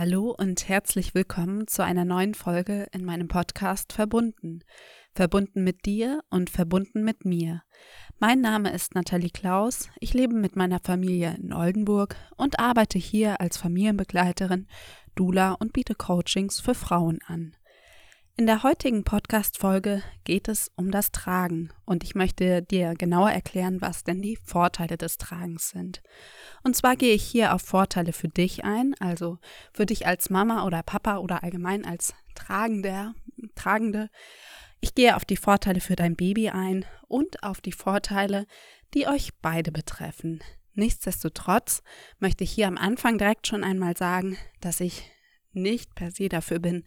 Hallo und herzlich willkommen zu einer neuen Folge in meinem Podcast Verbunden. Verbunden mit dir und verbunden mit mir. Mein Name ist Nathalie Klaus. Ich lebe mit meiner Familie in Oldenburg und arbeite hier als Familienbegleiterin, Dula und biete Coachings für Frauen an. In der heutigen Podcast-Folge geht es um das Tragen und ich möchte dir genauer erklären, was denn die Vorteile des Tragens sind. Und zwar gehe ich hier auf Vorteile für dich ein, also für dich als Mama oder Papa oder allgemein als Tragender, Tragende. Ich gehe auf die Vorteile für dein Baby ein und auf die Vorteile, die euch beide betreffen. Nichtsdestotrotz möchte ich hier am Anfang direkt schon einmal sagen, dass ich nicht per se dafür bin,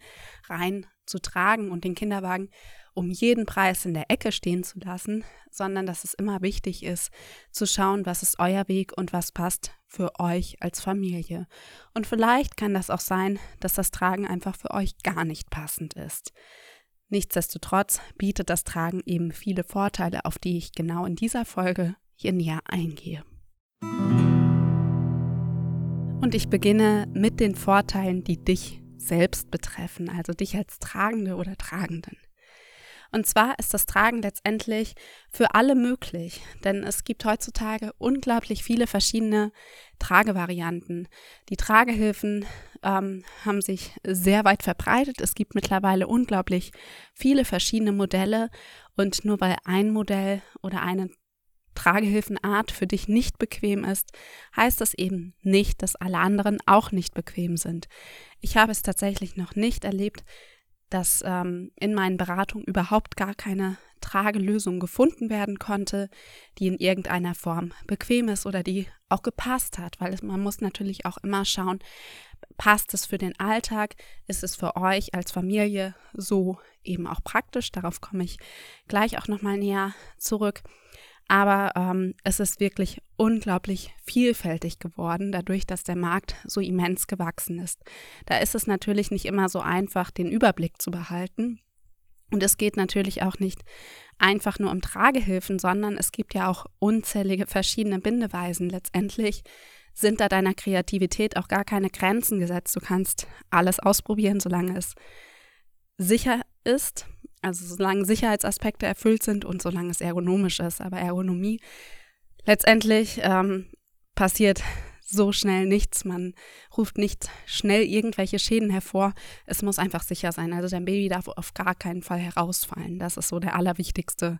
rein zu tragen und den Kinderwagen um jeden Preis in der Ecke stehen zu lassen, sondern dass es immer wichtig ist, zu schauen, was ist euer Weg und was passt für euch als Familie. Und vielleicht kann das auch sein, dass das Tragen einfach für euch gar nicht passend ist. Nichtsdestotrotz bietet das Tragen eben viele Vorteile, auf die ich genau in dieser Folge hier näher eingehe. Und ich beginne mit den Vorteilen, die dich selbst betreffen, also dich als Tragende oder Tragenden. Und zwar ist das Tragen letztendlich für alle möglich, denn es gibt heutzutage unglaublich viele verschiedene Tragevarianten. Die Tragehilfen ähm, haben sich sehr weit verbreitet. Es gibt mittlerweile unglaublich viele verschiedene Modelle und nur weil ein Modell oder eine Tragehilfenart für dich nicht bequem ist, heißt das eben nicht, dass alle anderen auch nicht bequem sind. Ich habe es tatsächlich noch nicht erlebt, dass ähm, in meinen Beratungen überhaupt gar keine Tragelösung gefunden werden konnte, die in irgendeiner Form bequem ist oder die auch gepasst hat, weil es, man muss natürlich auch immer schauen, passt es für den Alltag, ist es für euch als Familie so eben auch praktisch, darauf komme ich gleich auch nochmal näher zurück. Aber ähm, es ist wirklich unglaublich vielfältig geworden, dadurch, dass der Markt so immens gewachsen ist. Da ist es natürlich nicht immer so einfach, den Überblick zu behalten. Und es geht natürlich auch nicht einfach nur um Tragehilfen, sondern es gibt ja auch unzählige verschiedene Bindeweisen. Letztendlich sind da deiner Kreativität auch gar keine Grenzen gesetzt. Du kannst alles ausprobieren, solange es sicher ist also solange Sicherheitsaspekte erfüllt sind und solange es ergonomisch ist. Aber Ergonomie letztendlich ähm, passiert so schnell nichts. Man ruft nicht schnell irgendwelche Schäden hervor. Es muss einfach sicher sein. Also dein Baby darf auf gar keinen Fall herausfallen. Das ist so der allerwichtigste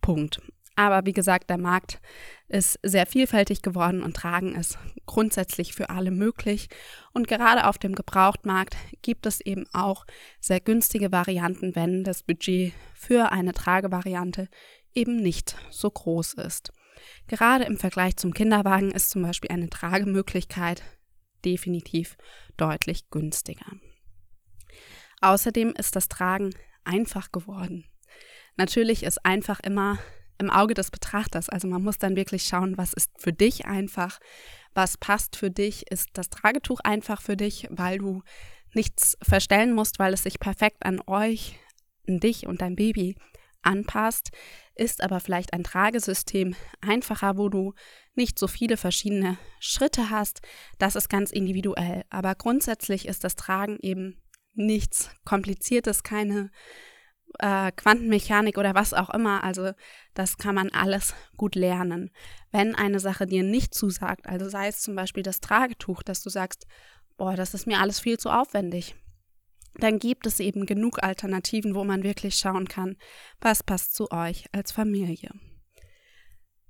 Punkt. Aber wie gesagt, der Markt ist sehr vielfältig geworden und Tragen ist grundsätzlich für alle möglich. Und gerade auf dem Gebrauchtmarkt gibt es eben auch sehr günstige Varianten, wenn das Budget für eine Tragevariante eben nicht so groß ist. Gerade im Vergleich zum Kinderwagen ist zum Beispiel eine Tragemöglichkeit definitiv deutlich günstiger. Außerdem ist das Tragen einfach geworden. Natürlich ist einfach immer im Auge des Betrachters. Also man muss dann wirklich schauen, was ist für dich einfach, was passt für dich. Ist das Tragetuch einfach für dich, weil du nichts verstellen musst, weil es sich perfekt an euch, an dich und dein Baby anpasst, ist aber vielleicht ein Tragesystem einfacher, wo du nicht so viele verschiedene Schritte hast. Das ist ganz individuell. Aber grundsätzlich ist das Tragen eben nichts Kompliziertes, keine äh, Quantenmechanik oder was auch immer. Also das kann man alles gut lernen. Wenn eine Sache dir nicht zusagt, also sei es zum Beispiel das Tragetuch, dass du sagst, boah, das ist mir alles viel zu aufwendig, dann gibt es eben genug Alternativen, wo man wirklich schauen kann, was passt zu euch als Familie.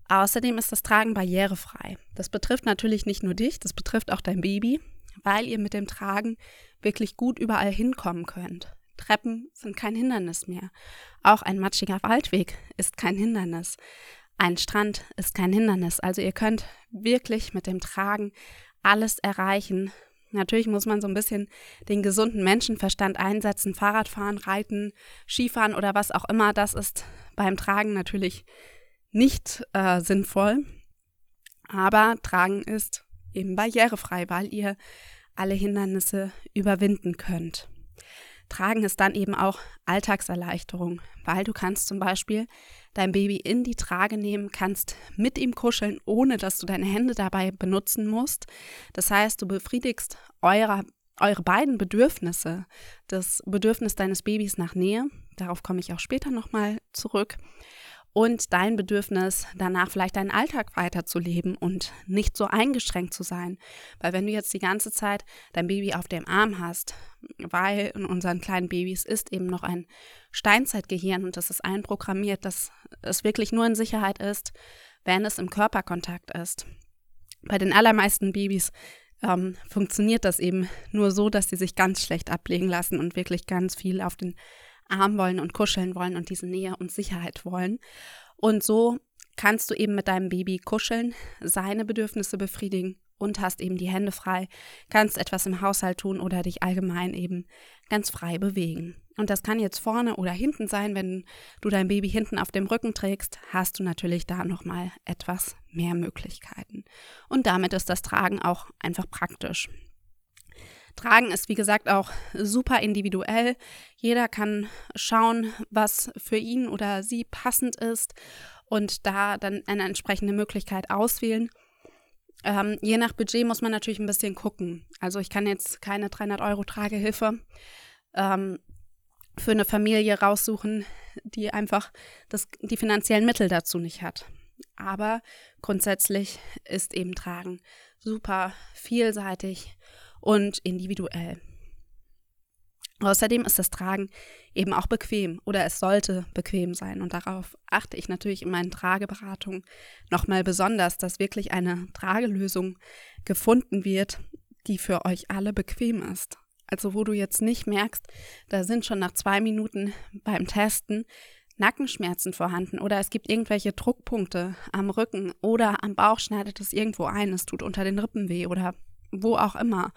Außerdem ist das Tragen barrierefrei. Das betrifft natürlich nicht nur dich, das betrifft auch dein Baby, weil ihr mit dem Tragen wirklich gut überall hinkommen könnt. Treppen sind kein Hindernis mehr. Auch ein matschiger Waldweg ist kein Hindernis. Ein Strand ist kein Hindernis. Also ihr könnt wirklich mit dem Tragen alles erreichen. Natürlich muss man so ein bisschen den gesunden Menschenverstand einsetzen. Fahrradfahren, Reiten, Skifahren oder was auch immer. Das ist beim Tragen natürlich nicht äh, sinnvoll. Aber Tragen ist eben barrierefrei, weil ihr alle Hindernisse überwinden könnt. Tragen ist dann eben auch Alltagserleichterung, weil du kannst zum Beispiel dein Baby in die Trage nehmen, kannst mit ihm kuscheln, ohne dass du deine Hände dabei benutzen musst. Das heißt, du befriedigst eurer, eure beiden Bedürfnisse, das Bedürfnis deines Babys nach Nähe, darauf komme ich auch später nochmal zurück, und dein Bedürfnis, danach vielleicht deinen Alltag weiterzuleben und nicht so eingeschränkt zu sein. Weil wenn du jetzt die ganze Zeit dein Baby auf dem Arm hast, weil in unseren kleinen Babys ist eben noch ein Steinzeitgehirn und das ist einprogrammiert, dass es wirklich nur in Sicherheit ist, wenn es im Körperkontakt ist. Bei den allermeisten Babys ähm, funktioniert das eben nur so, dass sie sich ganz schlecht ablegen lassen und wirklich ganz viel auf den Arm wollen und kuscheln wollen und diese Nähe und Sicherheit wollen. Und so kannst du eben mit deinem Baby kuscheln, seine Bedürfnisse befriedigen und hast eben die Hände frei, kannst etwas im Haushalt tun oder dich allgemein eben ganz frei bewegen. Und das kann jetzt vorne oder hinten sein, wenn du dein Baby hinten auf dem Rücken trägst, hast du natürlich da noch mal etwas mehr Möglichkeiten. Und damit ist das Tragen auch einfach praktisch. Tragen ist, wie gesagt, auch super individuell. Jeder kann schauen, was für ihn oder sie passend ist und da dann eine entsprechende Möglichkeit auswählen. Ähm, je nach Budget muss man natürlich ein bisschen gucken. Also ich kann jetzt keine 300 Euro Tragehilfe ähm, für eine Familie raussuchen, die einfach das, die finanziellen Mittel dazu nicht hat. Aber grundsätzlich ist eben Tragen super vielseitig und individuell. Außerdem ist das Tragen eben auch bequem oder es sollte bequem sein. Und darauf achte ich natürlich in meinen Trageberatungen nochmal besonders, dass wirklich eine Tragelösung gefunden wird, die für euch alle bequem ist. Also wo du jetzt nicht merkst, da sind schon nach zwei Minuten beim Testen Nackenschmerzen vorhanden oder es gibt irgendwelche Druckpunkte am Rücken oder am Bauch schneidet es irgendwo ein, es tut unter den Rippen weh oder wo auch immer.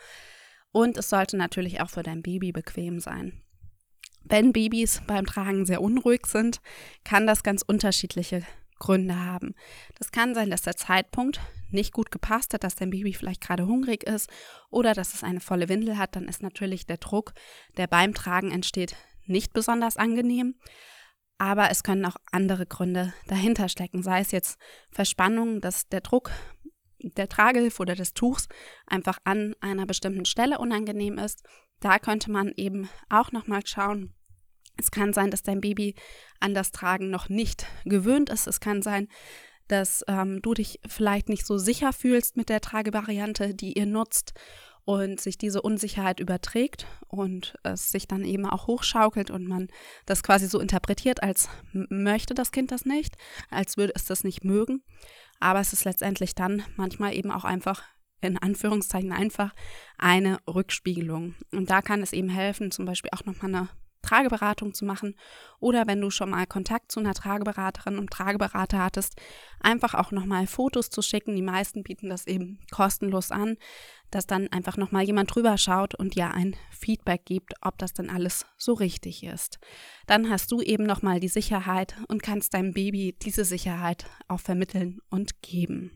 Und es sollte natürlich auch für dein Baby bequem sein. Wenn Babys beim Tragen sehr unruhig sind, kann das ganz unterschiedliche Gründe haben. Das kann sein, dass der Zeitpunkt nicht gut gepasst hat, dass dein Baby vielleicht gerade hungrig ist oder dass es eine volle Windel hat, dann ist natürlich der Druck, der beim Tragen entsteht, nicht besonders angenehm. Aber es können auch andere Gründe dahinter stecken, sei es jetzt Verspannung, dass der Druck der Tragehilfe oder des Tuchs einfach an einer bestimmten Stelle unangenehm ist. Da könnte man eben auch nochmal schauen. Es kann sein, dass dein Baby an das Tragen noch nicht gewöhnt ist. Es kann sein, dass ähm, du dich vielleicht nicht so sicher fühlst mit der Tragevariante, die ihr nutzt und sich diese Unsicherheit überträgt und es sich dann eben auch hochschaukelt und man das quasi so interpretiert, als möchte das Kind das nicht, als würde es das nicht mögen. Aber es ist letztendlich dann manchmal eben auch einfach in Anführungszeichen einfach eine Rückspiegelung. Und da kann es eben helfen, zum Beispiel auch nochmal eine Trageberatung zu machen oder wenn du schon mal Kontakt zu einer Trageberaterin und Trageberater hattest, einfach auch nochmal Fotos zu schicken. Die meisten bieten das eben kostenlos an, dass dann einfach nochmal jemand drüber schaut und dir ein Feedback gibt, ob das dann alles so richtig ist. Dann hast du eben nochmal die Sicherheit und kannst deinem Baby diese Sicherheit auch vermitteln und geben.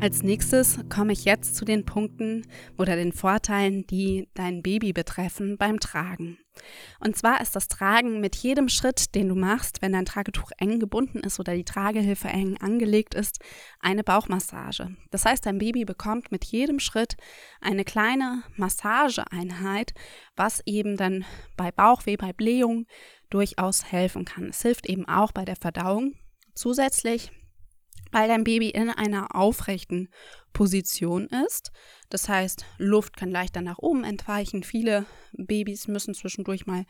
Als nächstes komme ich jetzt zu den Punkten oder den Vorteilen, die dein Baby betreffen beim Tragen. Und zwar ist das Tragen mit jedem Schritt, den du machst, wenn dein Tragetuch eng gebunden ist oder die Tragehilfe eng angelegt ist, eine Bauchmassage. Das heißt, dein Baby bekommt mit jedem Schritt eine kleine Massageeinheit, was eben dann bei Bauchweh, bei Blähung durchaus helfen kann. Es hilft eben auch bei der Verdauung. Zusätzlich weil dein Baby in einer aufrechten Position ist. Das heißt, Luft kann leichter nach oben entweichen. Viele Babys müssen zwischendurch mal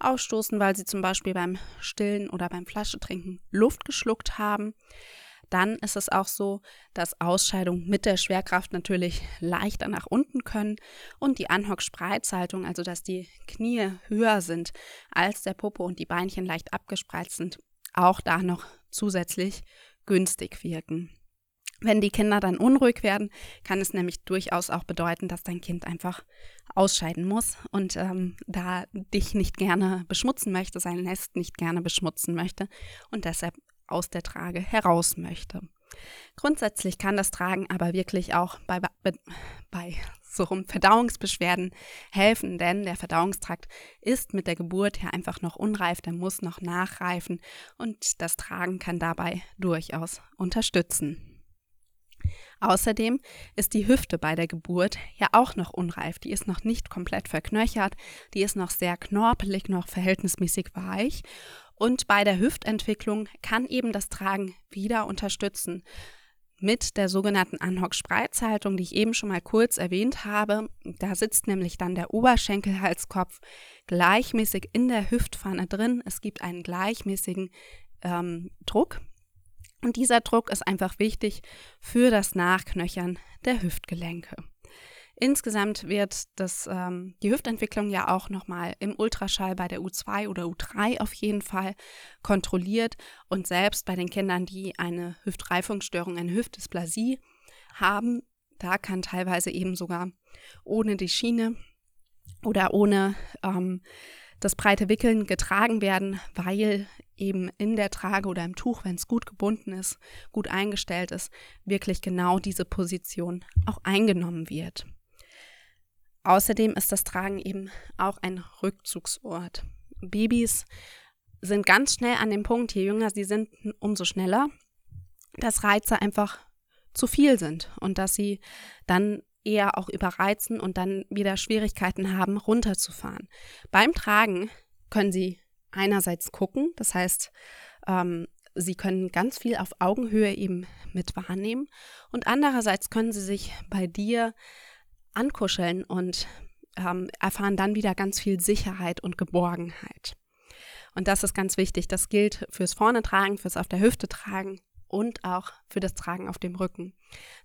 ausstoßen, weil sie zum Beispiel beim Stillen oder beim Flaschetrinken Luft geschluckt haben. Dann ist es auch so, dass Ausscheidungen mit der Schwerkraft natürlich leichter nach unten können und die Anhock-Spreizhaltung, also dass die Knie höher sind als der Popo und die Beinchen leicht abgespreizt sind, auch da noch zusätzlich günstig wirken. Wenn die Kinder dann unruhig werden, kann es nämlich durchaus auch bedeuten, dass dein Kind einfach ausscheiden muss und ähm, da dich nicht gerne beschmutzen möchte, sein Nest nicht gerne beschmutzen möchte und deshalb aus der Trage heraus möchte. Grundsätzlich kann das Tragen aber wirklich auch bei, bei, bei so rum Verdauungsbeschwerden helfen, denn der Verdauungstrakt ist mit der Geburt ja einfach noch unreif, der muss noch nachreifen und das Tragen kann dabei durchaus unterstützen. Außerdem ist die Hüfte bei der Geburt ja auch noch unreif. Die ist noch nicht komplett verknöchert, die ist noch sehr knorpelig, noch verhältnismäßig weich. Und bei der Hüftentwicklung kann eben das Tragen wieder unterstützen. Mit der sogenannten Anhock-Spreizhaltung, die ich eben schon mal kurz erwähnt habe. Da sitzt nämlich dann der Oberschenkelhalskopf gleichmäßig in der Hüftpfanne drin. Es gibt einen gleichmäßigen ähm, Druck und dieser Druck ist einfach wichtig für das Nachknöchern der Hüftgelenke. Insgesamt wird das, ähm, die Hüftentwicklung ja auch nochmal im Ultraschall bei der U2 oder U3 auf jeden Fall kontrolliert. Und selbst bei den Kindern, die eine Hüftreifungsstörung, eine Hüftdysplasie haben, da kann teilweise eben sogar ohne die Schiene oder ohne ähm, das breite Wickeln getragen werden, weil eben in der Trage oder im Tuch, wenn es gut gebunden ist, gut eingestellt ist, wirklich genau diese Position auch eingenommen wird. Außerdem ist das Tragen eben auch ein Rückzugsort. Babys sind ganz schnell an dem Punkt, je jünger sie sind, umso schneller, dass Reize einfach zu viel sind und dass sie dann eher auch überreizen und dann wieder Schwierigkeiten haben, runterzufahren. Beim Tragen können sie einerseits gucken, das heißt, ähm, sie können ganz viel auf Augenhöhe eben mit wahrnehmen und andererseits können sie sich bei dir ankuscheln und ähm, erfahren dann wieder ganz viel Sicherheit und Geborgenheit. Und das ist ganz wichtig. Das gilt fürs Vorne tragen, fürs auf der Hüfte tragen und auch für das Tragen auf dem Rücken.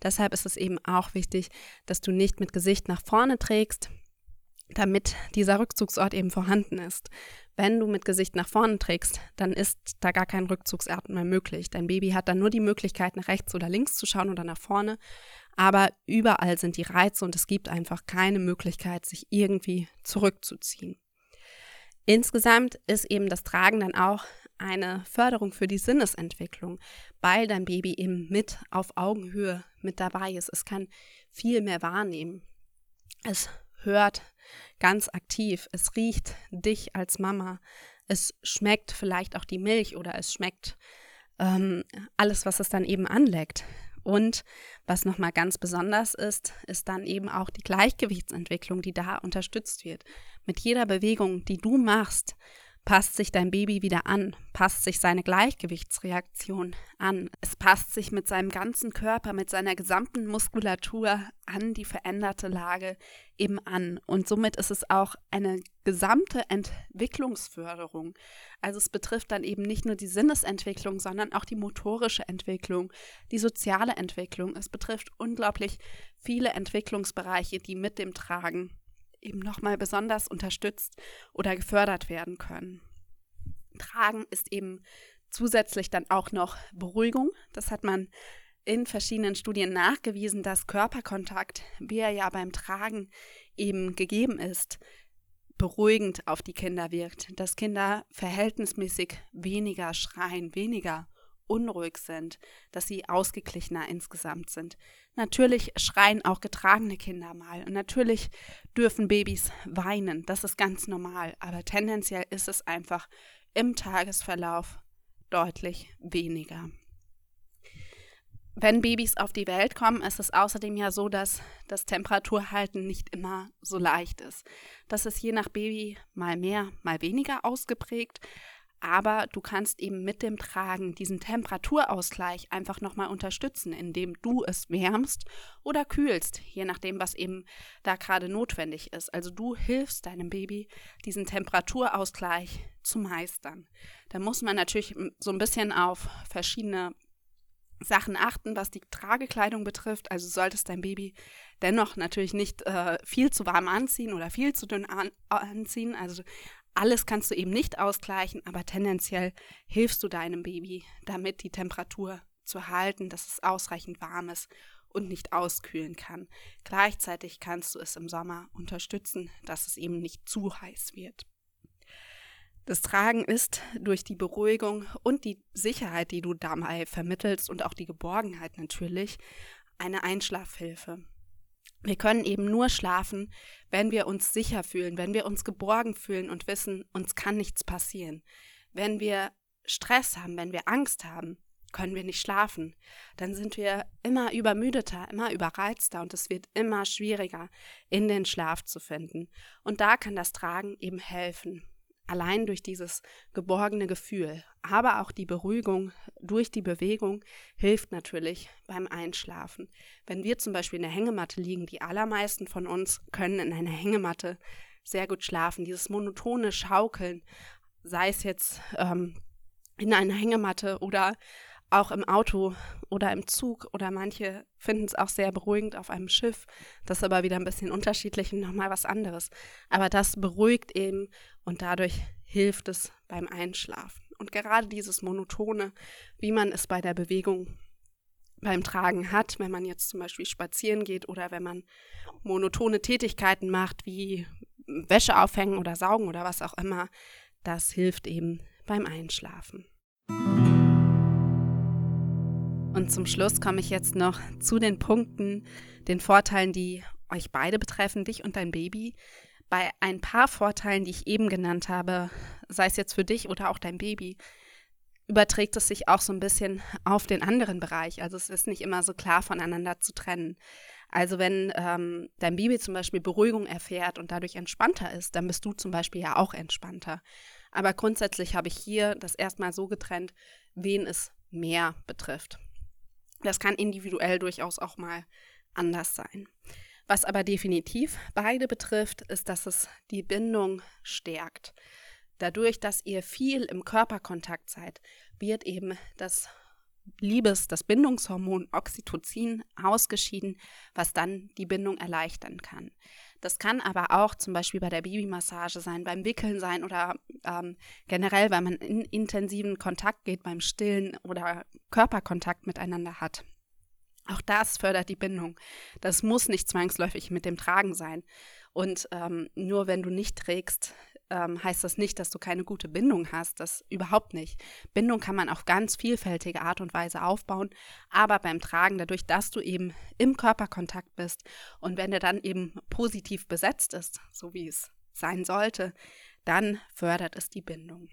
Deshalb ist es eben auch wichtig, dass du nicht mit Gesicht nach vorne trägst, damit dieser Rückzugsort eben vorhanden ist. Wenn du mit Gesicht nach vorne trägst, dann ist da gar kein Rückzugsort mehr möglich. Dein Baby hat dann nur die Möglichkeit, nach rechts oder links zu schauen oder nach vorne. Aber überall sind die Reize und es gibt einfach keine Möglichkeit, sich irgendwie zurückzuziehen. Insgesamt ist eben das Tragen dann auch eine Förderung für die Sinnesentwicklung, weil dein Baby eben mit auf Augenhöhe mit dabei ist. Es kann viel mehr wahrnehmen. Es hört ganz aktiv. Es riecht dich als Mama. Es schmeckt vielleicht auch die Milch oder es schmeckt ähm, alles, was es dann eben anleckt. Und was nochmal ganz besonders ist, ist dann eben auch die Gleichgewichtsentwicklung, die da unterstützt wird. Mit jeder Bewegung, die du machst, passt sich dein Baby wieder an, passt sich seine Gleichgewichtsreaktion an. Es passt sich mit seinem ganzen Körper, mit seiner gesamten Muskulatur an die veränderte Lage eben an. Und somit ist es auch eine gesamte Entwicklungsförderung. Also es betrifft dann eben nicht nur die Sinnesentwicklung, sondern auch die motorische Entwicklung, die soziale Entwicklung. Es betrifft unglaublich viele Entwicklungsbereiche, die mit dem Tragen eben nochmal besonders unterstützt oder gefördert werden können. Tragen ist eben zusätzlich dann auch noch Beruhigung. Das hat man in verschiedenen Studien nachgewiesen, dass Körperkontakt, wie er ja beim Tragen eben gegeben ist, beruhigend auf die Kinder wirkt, dass Kinder verhältnismäßig weniger schreien, weniger unruhig sind, dass sie ausgeglichener insgesamt sind. Natürlich schreien auch getragene Kinder mal und natürlich dürfen Babys weinen, das ist ganz normal, aber tendenziell ist es einfach im Tagesverlauf deutlich weniger. Wenn Babys auf die Welt kommen, ist es außerdem ja so, dass das Temperaturhalten nicht immer so leicht ist. Das ist je nach Baby mal mehr, mal weniger ausgeprägt aber du kannst eben mit dem Tragen diesen Temperaturausgleich einfach nochmal unterstützen, indem du es wärmst oder kühlst, je nachdem, was eben da gerade notwendig ist. Also du hilfst deinem Baby, diesen Temperaturausgleich zu meistern. Da muss man natürlich so ein bisschen auf verschiedene Sachen achten, was die Tragekleidung betrifft. Also solltest dein Baby dennoch natürlich nicht äh, viel zu warm anziehen oder viel zu dünn an anziehen. Also alles kannst du eben nicht ausgleichen, aber tendenziell hilfst du deinem Baby damit, die Temperatur zu halten, dass es ausreichend warm ist und nicht auskühlen kann. Gleichzeitig kannst du es im Sommer unterstützen, dass es eben nicht zu heiß wird. Das Tragen ist durch die Beruhigung und die Sicherheit, die du dabei vermittelst und auch die Geborgenheit natürlich, eine Einschlafhilfe. Wir können eben nur schlafen, wenn wir uns sicher fühlen, wenn wir uns geborgen fühlen und wissen, uns kann nichts passieren. Wenn wir Stress haben, wenn wir Angst haben, können wir nicht schlafen. Dann sind wir immer übermüdeter, immer überreizter und es wird immer schwieriger, in den Schlaf zu finden. Und da kann das Tragen eben helfen. Allein durch dieses geborgene Gefühl, aber auch die Beruhigung durch die Bewegung hilft natürlich beim Einschlafen. Wenn wir zum Beispiel in der Hängematte liegen, die allermeisten von uns können in einer Hängematte sehr gut schlafen. Dieses monotone Schaukeln, sei es jetzt ähm, in einer Hängematte oder auch im Auto oder im Zug oder manche finden es auch sehr beruhigend auf einem Schiff. Das ist aber wieder ein bisschen unterschiedlich und nochmal was anderes. Aber das beruhigt eben und dadurch hilft es beim Einschlafen. Und gerade dieses Monotone, wie man es bei der Bewegung beim Tragen hat, wenn man jetzt zum Beispiel spazieren geht oder wenn man monotone Tätigkeiten macht, wie Wäsche aufhängen oder saugen oder was auch immer, das hilft eben beim Einschlafen. Und zum Schluss komme ich jetzt noch zu den Punkten, den Vorteilen, die euch beide betreffen, dich und dein Baby. Bei ein paar Vorteilen, die ich eben genannt habe, sei es jetzt für dich oder auch dein Baby, überträgt es sich auch so ein bisschen auf den anderen Bereich. Also es ist nicht immer so klar voneinander zu trennen. Also wenn ähm, dein Baby zum Beispiel Beruhigung erfährt und dadurch entspannter ist, dann bist du zum Beispiel ja auch entspannter. Aber grundsätzlich habe ich hier das erstmal so getrennt, wen es mehr betrifft. Das kann individuell durchaus auch mal anders sein. Was aber definitiv beide betrifft, ist, dass es die Bindung stärkt. Dadurch, dass ihr viel im Körperkontakt seid, wird eben das Liebes, das Bindungshormon Oxytocin ausgeschieden, was dann die Bindung erleichtern kann. Das kann aber auch zum Beispiel bei der Babymassage sein, beim Wickeln sein oder ähm, generell, wenn man in intensiven Kontakt geht, beim Stillen oder Körperkontakt miteinander hat. Auch das fördert die Bindung. Das muss nicht zwangsläufig mit dem Tragen sein. Und ähm, nur wenn du nicht trägst, ähm, heißt das nicht, dass du keine gute Bindung hast. Das überhaupt nicht. Bindung kann man auf ganz vielfältige Art und Weise aufbauen, aber beim Tragen, dadurch, dass du eben im Körperkontakt bist und wenn der dann eben positiv besetzt ist, so wie es sein sollte, dann fördert es die Bindung.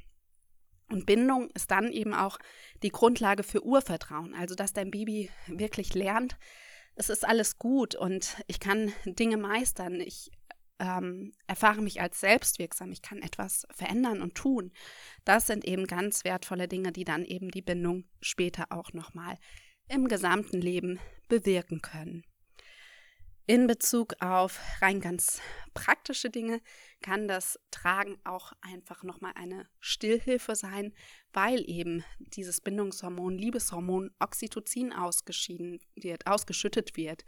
Und Bindung ist dann eben auch die Grundlage für Urvertrauen, also dass dein Baby wirklich lernt, es ist alles gut und ich kann Dinge meistern. Ich ähm, erfahre mich als selbstwirksam, ich kann etwas verändern und tun. Das sind eben ganz wertvolle Dinge, die dann eben die Bindung später auch nochmal im gesamten Leben bewirken können. In Bezug auf rein ganz praktische Dinge kann das Tragen auch einfach nochmal eine Stillhilfe sein, weil eben dieses Bindungshormon, Liebeshormon Oxytocin ausgeschieden wird, ausgeschüttet wird.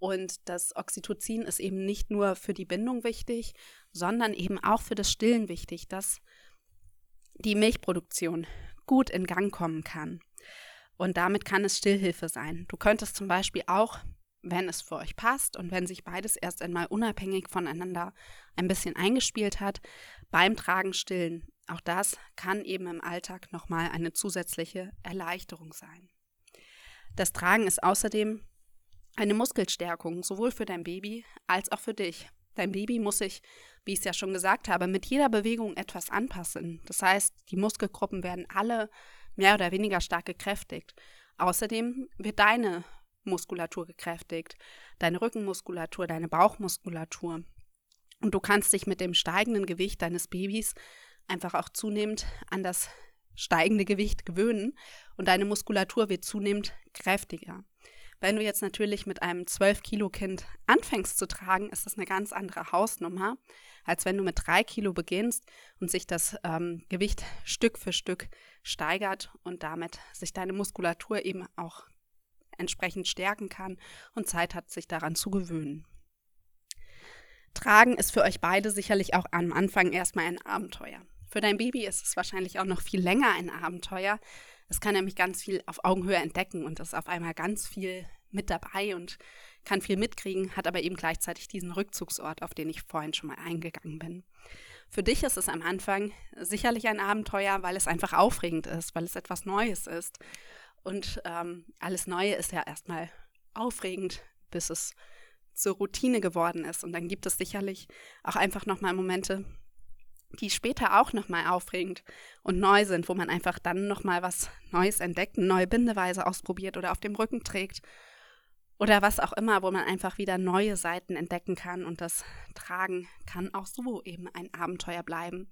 Und das Oxytocin ist eben nicht nur für die Bindung wichtig, sondern eben auch für das Stillen wichtig, dass die Milchproduktion gut in Gang kommen kann. Und damit kann es Stillhilfe sein. Du könntest zum Beispiel auch, wenn es für euch passt und wenn sich beides erst einmal unabhängig voneinander ein bisschen eingespielt hat, beim Tragen stillen. Auch das kann eben im Alltag nochmal eine zusätzliche Erleichterung sein. Das Tragen ist außerdem eine Muskelstärkung, sowohl für dein Baby als auch für dich. Dein Baby muss sich, wie ich es ja schon gesagt habe, mit jeder Bewegung etwas anpassen. Das heißt, die Muskelgruppen werden alle mehr oder weniger stark gekräftigt. Außerdem wird deine Muskulatur gekräftigt, deine Rückenmuskulatur, deine Bauchmuskulatur. Und du kannst dich mit dem steigenden Gewicht deines Babys einfach auch zunehmend an das steigende Gewicht gewöhnen und deine Muskulatur wird zunehmend kräftiger. Wenn du jetzt natürlich mit einem 12-Kilo-Kind anfängst zu tragen, ist das eine ganz andere Hausnummer, als wenn du mit drei Kilo beginnst und sich das ähm, Gewicht Stück für Stück steigert und damit sich deine Muskulatur eben auch entsprechend stärken kann und Zeit hat, sich daran zu gewöhnen. Tragen ist für euch beide sicherlich auch am Anfang erstmal ein Abenteuer. Für dein Baby ist es wahrscheinlich auch noch viel länger ein Abenteuer, es kann nämlich ganz viel auf Augenhöhe entdecken und ist auf einmal ganz viel mit dabei und kann viel mitkriegen, hat aber eben gleichzeitig diesen Rückzugsort, auf den ich vorhin schon mal eingegangen bin. Für dich ist es am Anfang sicherlich ein Abenteuer, weil es einfach aufregend ist, weil es etwas Neues ist. Und ähm, alles Neue ist ja erstmal aufregend, bis es zur Routine geworden ist. Und dann gibt es sicherlich auch einfach nochmal Momente, die später auch nochmal aufregend und neu sind, wo man einfach dann nochmal was Neues entdeckt, eine neue Bindeweise ausprobiert oder auf dem Rücken trägt oder was auch immer, wo man einfach wieder neue Seiten entdecken kann und das Tragen kann auch so eben ein Abenteuer bleiben,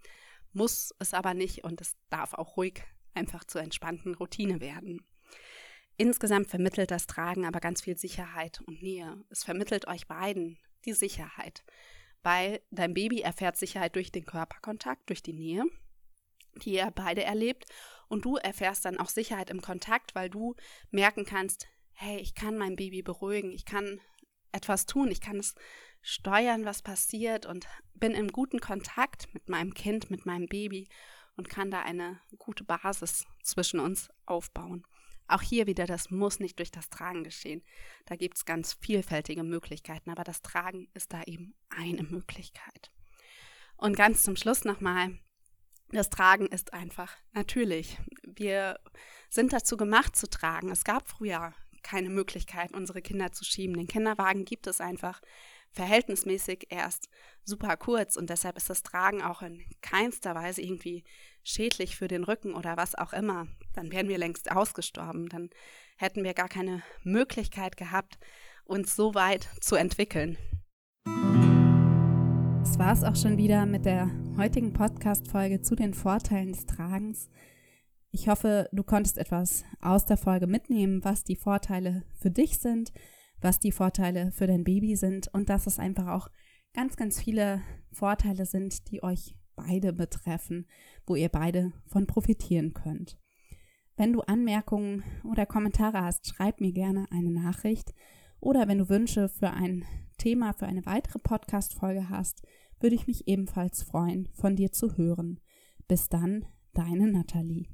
muss es aber nicht und es darf auch ruhig einfach zur entspannten Routine werden. Insgesamt vermittelt das Tragen aber ganz viel Sicherheit und Nähe. Es vermittelt euch beiden die Sicherheit weil dein Baby erfährt Sicherheit durch den Körperkontakt, durch die Nähe, die ihr beide erlebt. Und du erfährst dann auch Sicherheit im Kontakt, weil du merken kannst, hey, ich kann mein Baby beruhigen, ich kann etwas tun, ich kann es steuern, was passiert und bin im guten Kontakt mit meinem Kind, mit meinem Baby und kann da eine gute Basis zwischen uns aufbauen. Auch hier wieder, das muss nicht durch das Tragen geschehen. Da gibt es ganz vielfältige Möglichkeiten, aber das Tragen ist da eben eine Möglichkeit. Und ganz zum Schluss nochmal, das Tragen ist einfach natürlich. Wir sind dazu gemacht zu tragen. Es gab früher keine Möglichkeit, unsere Kinder zu schieben. Den Kinderwagen gibt es einfach verhältnismäßig erst super kurz und deshalb ist das Tragen auch in keinster Weise irgendwie schädlich für den Rücken oder was auch immer. Dann wären wir längst ausgestorben, dann hätten wir gar keine Möglichkeit gehabt, uns so weit zu entwickeln. Das war es auch schon wieder mit der heutigen Podcast-Folge zu den Vorteilen des Tragens. Ich hoffe, du konntest etwas aus der Folge mitnehmen, was die Vorteile für dich sind, was die Vorteile für dein Baby sind und dass es einfach auch ganz, ganz viele Vorteile sind, die euch beide betreffen, wo ihr beide von profitieren könnt. Wenn du Anmerkungen oder Kommentare hast, schreib mir gerne eine Nachricht. Oder wenn du Wünsche für ein Thema, für eine weitere Podcast-Folge hast, würde ich mich ebenfalls freuen, von dir zu hören. Bis dann, deine Nathalie.